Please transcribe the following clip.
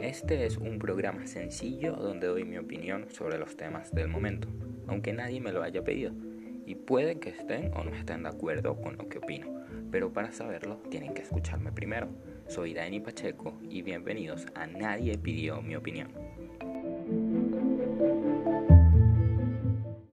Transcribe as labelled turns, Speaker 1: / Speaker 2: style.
Speaker 1: Este es un programa sencillo donde doy mi opinión sobre los temas del momento, aunque nadie me lo haya pedido. Y puede que estén o no estén de acuerdo con lo que opino, pero para saberlo tienen que escucharme primero. Soy Dani Pacheco y bienvenidos a Nadie pidió mi opinión.